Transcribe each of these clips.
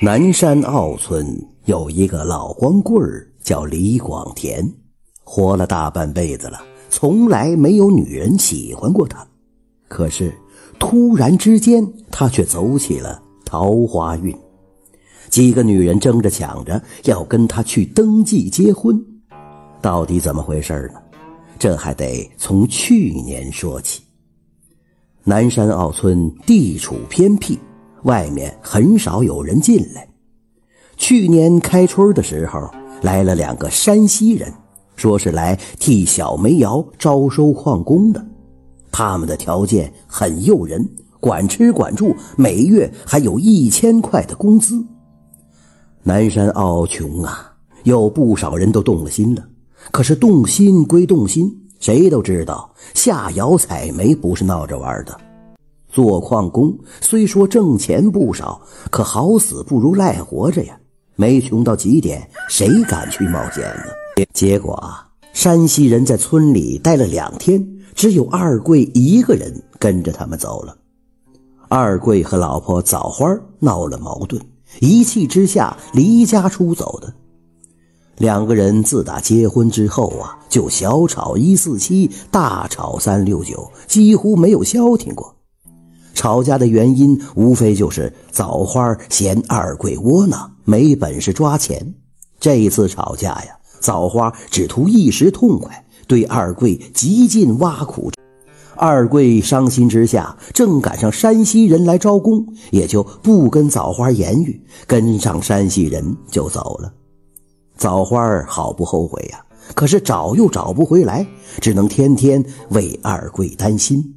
南山坳村有一个老光棍儿，叫李广田，活了大半辈子了，从来没有女人喜欢过他。可是突然之间，他却走起了桃花运，几个女人争着抢着要跟他去登记结婚。到底怎么回事呢？这还得从去年说起。南山坳村地处偏僻。外面很少有人进来。去年开春的时候，来了两个山西人，说是来替小煤窑招收矿工的。他们的条件很诱人，管吃管住，每月还有一千块的工资。南山坳穷啊，有不少人都动了心了。可是动心归动心，谁都知道下窑采煤不是闹着玩的。做矿工虽说挣钱不少，可好死不如赖活着呀！没穷到极点，谁敢去冒险呢？结果啊，山西人在村里待了两天，只有二贵一个人跟着他们走了。二贵和老婆枣花闹了矛盾，一气之下离家出走的。两个人自打结婚之后啊，就小吵一四七，大吵三六九，几乎没有消停过。吵架的原因无非就是枣花嫌二贵窝囊，没本事抓钱。这一次吵架呀，枣花只图一时痛快，对二贵极尽挖苦。二贵伤心之下，正赶上山西人来招工，也就不跟枣花言语，跟上山西人就走了。枣花好不后悔呀，可是找又找不回来，只能天天为二贵担心。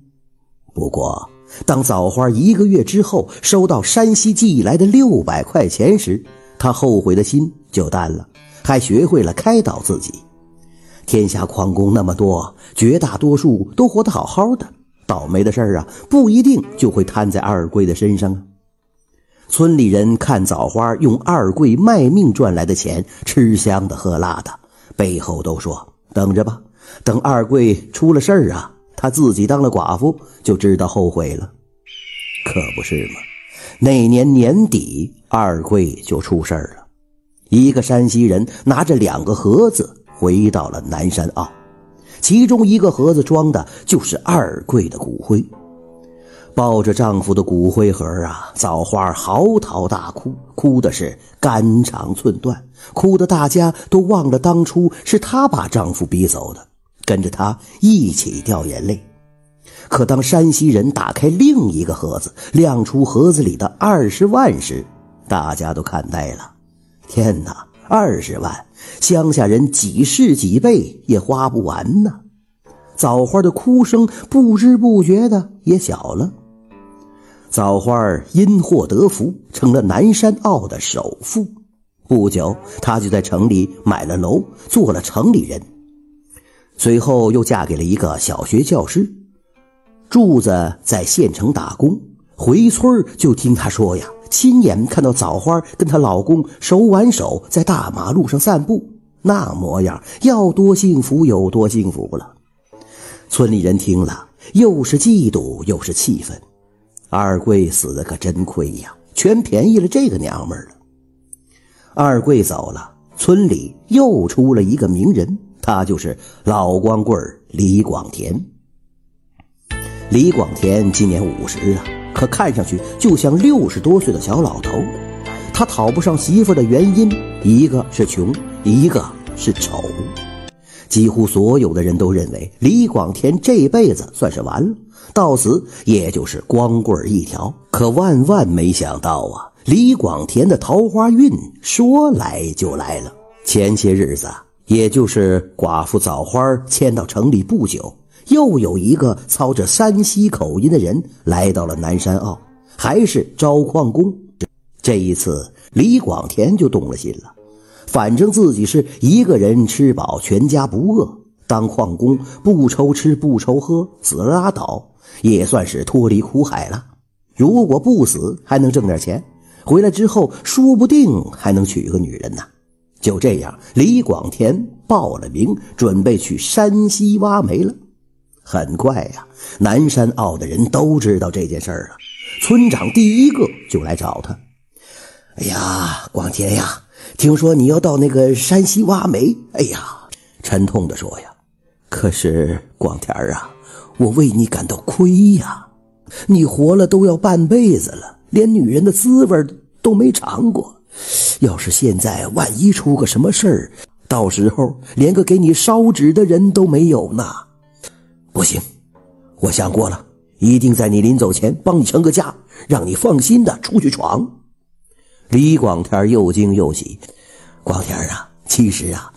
不过。当枣花一个月之后收到山西寄来的六百块钱时，他后悔的心就淡了，还学会了开导自己。天下矿工那么多，绝大多数都活得好好的，倒霉的事儿啊，不一定就会摊在二贵的身上啊。村里人看枣花用二贵卖命赚来的钱吃香的喝辣的，背后都说：“等着吧，等二贵出了事儿啊。”他自己当了寡妇，就知道后悔了，可不是吗？那年年底，二贵就出事了。一个山西人拿着两个盒子回到了南山坳，其中一个盒子装的就是二贵的骨灰。抱着丈夫的骨灰盒啊，枣花嚎啕大哭，哭的是肝肠寸断，哭的大家都忘了当初是她把丈夫逼走的。跟着他一起掉眼泪，可当山西人打开另一个盒子，亮出盒子里的二十万时，大家都看呆了。天哪，二十万，乡下人几世几辈也花不完呢！枣花的哭声不知不觉的也小了。枣花因祸得福，成了南山坳的首富。不久，他就在城里买了楼，做了城里人。随后又嫁给了一个小学教师，柱子在县城打工，回村就听她说呀，亲眼看到枣花跟她老公手挽手在大马路上散步，那模样要多幸福有多幸福了。村里人听了，又是嫉妒又是气愤。二贵死的可真亏呀，全便宜了这个娘们了。二贵走了，村里又出了一个名人。他就是老光棍李广田。李广田今年五十了，可看上去就像六十多岁的小老头。他讨不上媳妇的原因，一个是穷，一个是丑。几乎所有的人都认为李广田这辈子算是完了，到死也就是光棍一条。可万万没想到啊，李广田的桃花运说来就来了。前些日子。也就是寡妇枣花迁到城里不久，又有一个操着山西口音的人来到了南山坳，还是招矿工。这一次，李广田就动了心了，反正自己是一个人吃饱全家不饿，当矿工不愁吃不愁喝，死了拉倒，也算是脱离苦海了。如果不死，还能挣点钱，回来之后说不定还能娶个女人呢。就这样，李广田报了名，准备去山西挖煤了。很快呀，南山坳的人都知道这件事儿了。村长第一个就来找他。哎呀，广田呀，听说你要到那个山西挖煤，哎呀，沉痛的说呀。可是广田啊，我为你感到亏呀。你活了都要半辈子了，连女人的滋味都没尝过。要是现在万一出个什么事儿，到时候连个给你烧纸的人都没有呢。不行，我想过了，一定在你临走前帮你成个家，让你放心的出去闯。李广田又惊又喜，广田啊，其实啊，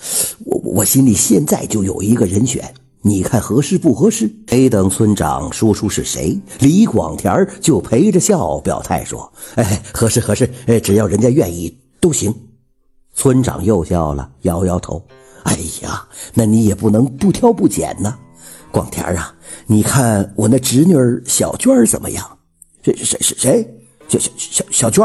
我我心里现在就有一个人选，你看合适不合适？没等村长说出是谁，李广田就陪着笑表态说：“哎，合适合适，哎，只要人家愿意都行。”村长又笑了，摇摇头：“哎呀，那你也不能不挑不拣呢。广田啊，你看我那侄女小娟怎么样？谁谁谁谁？小小小小娟？”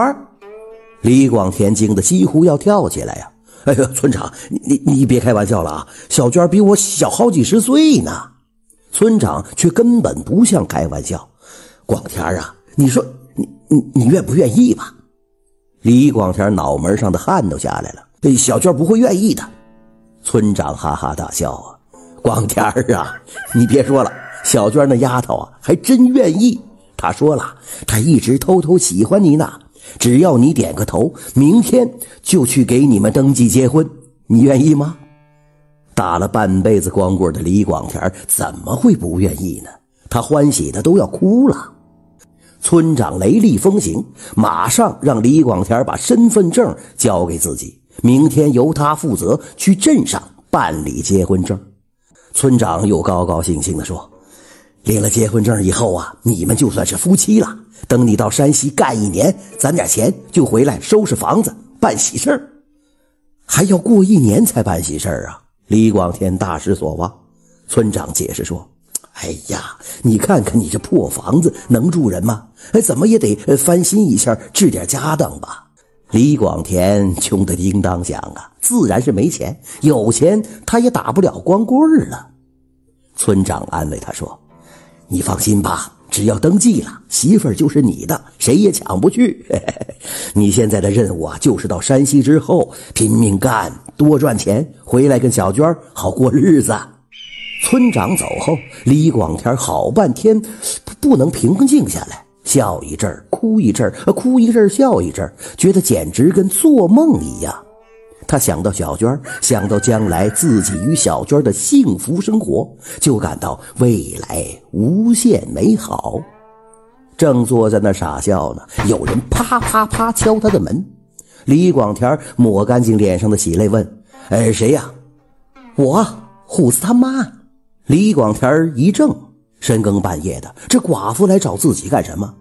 李广田惊得几乎要跳起来呀！哎呀，村长，你你你别开玩笑了啊！小娟比我小好几十岁呢。村长却根本不像开玩笑。广田啊，你说你你你愿不愿意吧？李广田脑门上的汗都下来了。这小娟不会愿意的。村长哈哈大笑啊！广田啊，你别说了，小娟那丫头啊，还真愿意。她说了，她一直偷偷喜欢你呢。只要你点个头，明天就去给你们登记结婚，你愿意吗？打了半辈子光棍的李广田怎么会不愿意呢？他欢喜的都要哭了。村长雷厉风行，马上让李广田把身份证交给自己，明天由他负责去镇上办理结婚证。村长又高高兴兴地说：“领了结婚证以后啊，你们就算是夫妻了。”等你到山西干一年，攒点钱就回来收拾房子办喜事儿，还要过一年才办喜事儿啊！李广田大失所望。村长解释说：“哎呀，你看看你这破房子能住人吗？哎，怎么也得翻新一下，置点家当吧。”李广田穷得叮当响啊，自然是没钱。有钱他也打不了光棍了。村长安慰他说：“你放心吧。”只要登记了，媳妇儿就是你的，谁也抢不去。你现在的任务啊，就是到山西之后拼命干，多赚钱，回来跟小娟好过日子。村长走后，李广田好半天不能平静下来，笑一阵哭一阵哭一阵笑一阵觉得简直跟做梦一样。他想到小娟，想到将来自己与小娟的幸福生活，就感到未来无限美好。正坐在那傻笑呢，有人啪啪啪敲他的门。李广田抹干净脸上的喜泪，问：“哎，谁呀？”“我，虎子他妈。”李广田一怔，深更半夜的，这寡妇来找自己干什么？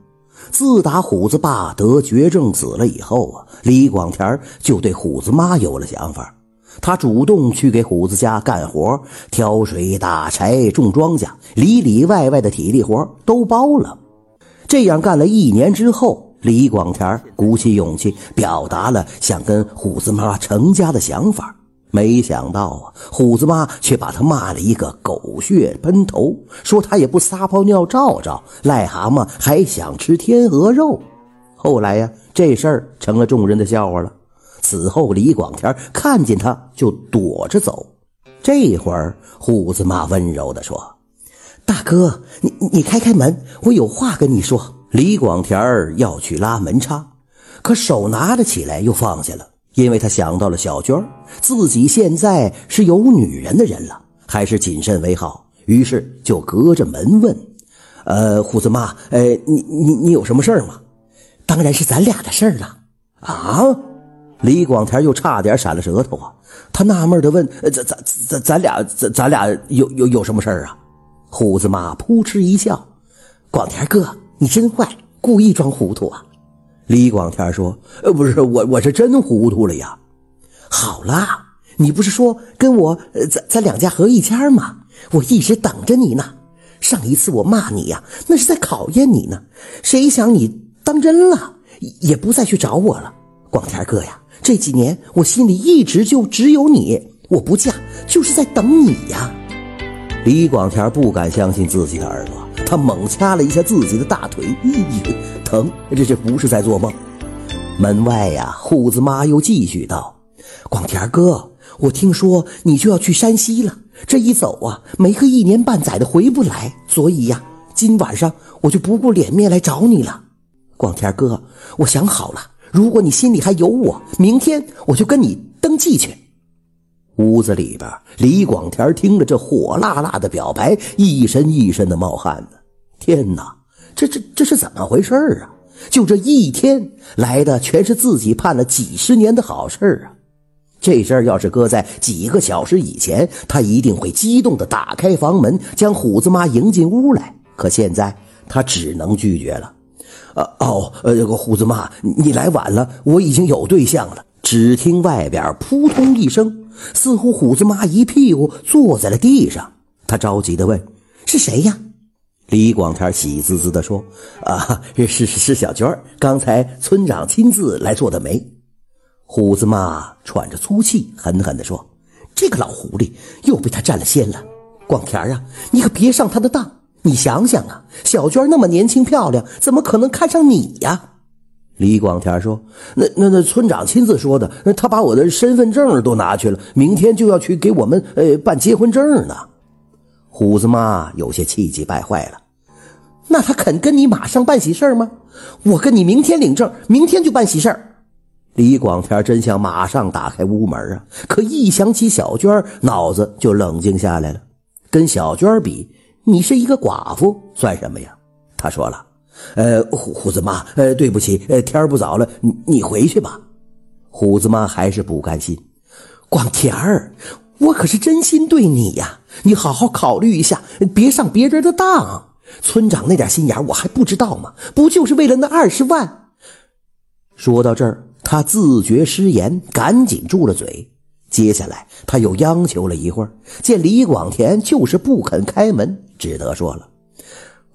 自打虎子爸得绝症死了以后啊，李广田就对虎子妈有了想法。他主动去给虎子家干活，挑水、打柴、种庄稼，里里外外的体力活都包了。这样干了一年之后，李广田鼓起勇气，表达了想跟虎子妈成家的想法。没想到啊，虎子妈却把他骂了一个狗血喷头，说他也不撒泡尿照照，癞蛤蟆还想吃天鹅肉。后来呀，这事儿成了众人的笑话了。此后，李广田看见他就躲着走。这会儿，虎子妈温柔地说：“大哥，你你开开门，我有话跟你说。”李广田要去拉门插，可手拿了起来又放下了。因为他想到了小娟自己现在是有女人的人了，还是谨慎为好。于是就隔着门问：“呃，虎子妈，呃，你你你有什么事儿吗？”“当然是咱俩的事儿了。”啊！李广田又差点闪了舌头啊！他纳闷的问：“咱咱咱咱俩咱咱俩有有有什么事儿啊？”虎子妈扑哧一笑：“广田哥，你真坏，故意装糊涂啊！”李广田说：“呃，不是我，我是真糊涂了呀。好啦，你不是说跟我，咱咱两家合一家吗？我一直等着你呢。上一次我骂你呀，那是在考验你呢。谁想你当真了，也不再去找我了。广田哥呀，这几年我心里一直就只有你，我不嫁就是在等你呀。”李广田不敢相信自己的耳朵。他猛掐了一下自己的大腿，咦，这这不是在做梦。门外呀，虎子妈又继续道：“广田哥，我听说你就要去山西了，这一走啊，没个一年半载的回不来，所以呀，今晚上我就不顾脸面来找你了。广田哥，我想好了，如果你心里还有我，明天我就跟你登记去。”屋子里边，李广田听着这火辣辣的表白，一身一身的冒汗呢。天哪，这这这是怎么回事啊？就这一天来的，全是自己盼了几十年的好事啊！这事儿要是搁在几个小时以前，他一定会激动的打开房门，将虎子妈迎进屋来。可现在他只能拒绝了。呃哦，呃，虎子妈，你来晚了，我已经有对象了。只听外边扑通一声，似乎虎子妈一屁股坐在了地上。他着急的问：“是谁呀？”李广田喜滋滋地说：“啊，是是是小娟刚才村长亲自来做的媒。”虎子妈喘着粗气，狠狠地说：“这个老狐狸又被他占了先了。广田啊，你可别上他的当。你想想啊，小娟那么年轻漂亮，怎么可能看上你呀？”李广田说：“那那那村长亲自说的，他把我的身份证都拿去了，明天就要去给我们呃办结婚证呢。”虎子妈有些气急败坏了，那他肯跟你马上办喜事吗？我跟你明天领证，明天就办喜事李广田真想马上打开屋门啊，可一想起小娟，脑子就冷静下来了。跟小娟比，你是一个寡妇，算什么呀？他说了：“呃，虎虎子妈，呃，对不起，呃，天不早了，你你回去吧。”虎子妈还是不甘心，广田儿。我可是真心对你呀，你好好考虑一下，别上别人的当。村长那点心眼我还不知道吗？不就是为了那二十万？说到这儿，他自觉失言，赶紧住了嘴。接下来他又央求了一会儿，见李广田就是不肯开门，只得说了：“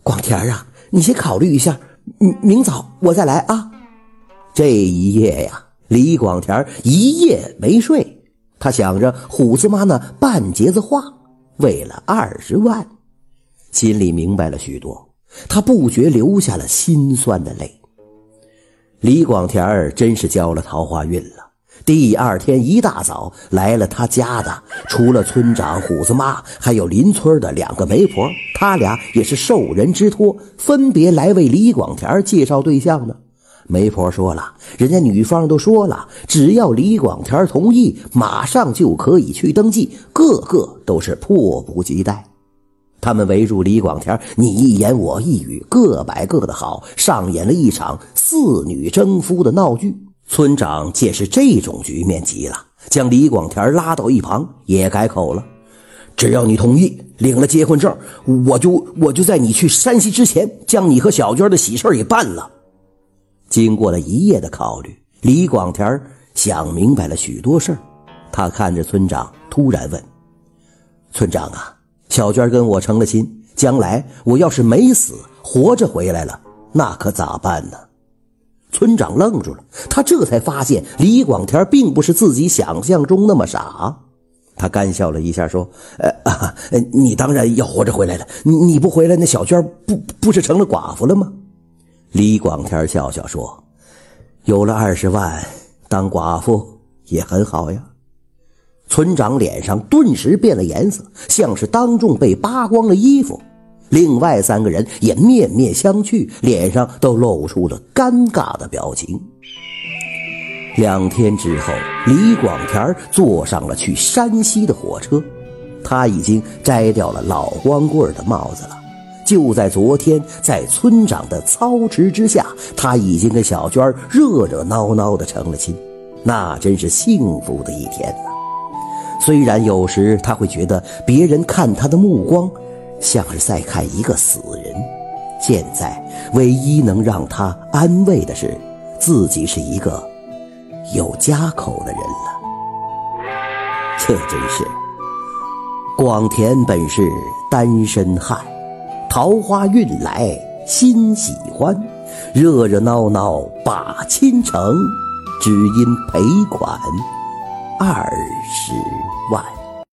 广田啊，你先考虑一下，明明早我再来啊。”这一夜呀，李广田一夜没睡。他想着虎子妈那半截子话，为了二十万，心里明白了许多，他不觉流下了心酸的泪。李广田儿真是交了桃花运了。第二天一大早来了他家的，除了村长虎子妈，还有邻村的两个媒婆，他俩也是受人之托，分别来为李广田介绍对象呢。媒婆说了，人家女方都说了，只要李广田同意，马上就可以去登记，个个都是迫不及待。他们围住李广田，你一言我一语，各摆各的好，上演了一场四女争夫的闹剧。村长见是这种局面，急了，将李广田拉到一旁，也改口了：“只要你同意，领了结婚证，我就我就在你去山西之前，将你和小娟的喜事给办了。”经过了一夜的考虑，李广田想明白了许多事儿他看着村长，突然问：“村长啊，小娟跟我成了亲，将来我要是没死，活着回来了，那可咋办呢？”村长愣住了，他这才发现李广田并不是自己想象中那么傻。他干笑了一下，说：“呃啊，你当然要活着回来了。你你不回来，那小娟不不是成了寡妇了吗？”李广田笑笑说：“有了二十万，当寡妇也很好呀。”村长脸上顿时变了颜色，像是当众被扒光了衣服。另外三个人也面面相觑，脸上都露出了尴尬的表情。两天之后，李广田坐上了去山西的火车，他已经摘掉了老光棍的帽子了。就在昨天，在村长的操持之下，他已经跟小娟热热闹闹的成了亲，那真是幸福的一天呐。虽然有时他会觉得别人看他的目光，像是在看一个死人，现在唯一能让他安慰的是，自己是一个有家口的人了。这真是，广田本是单身汉。桃花运来心喜欢，热热闹闹把亲成，只因赔款二十万。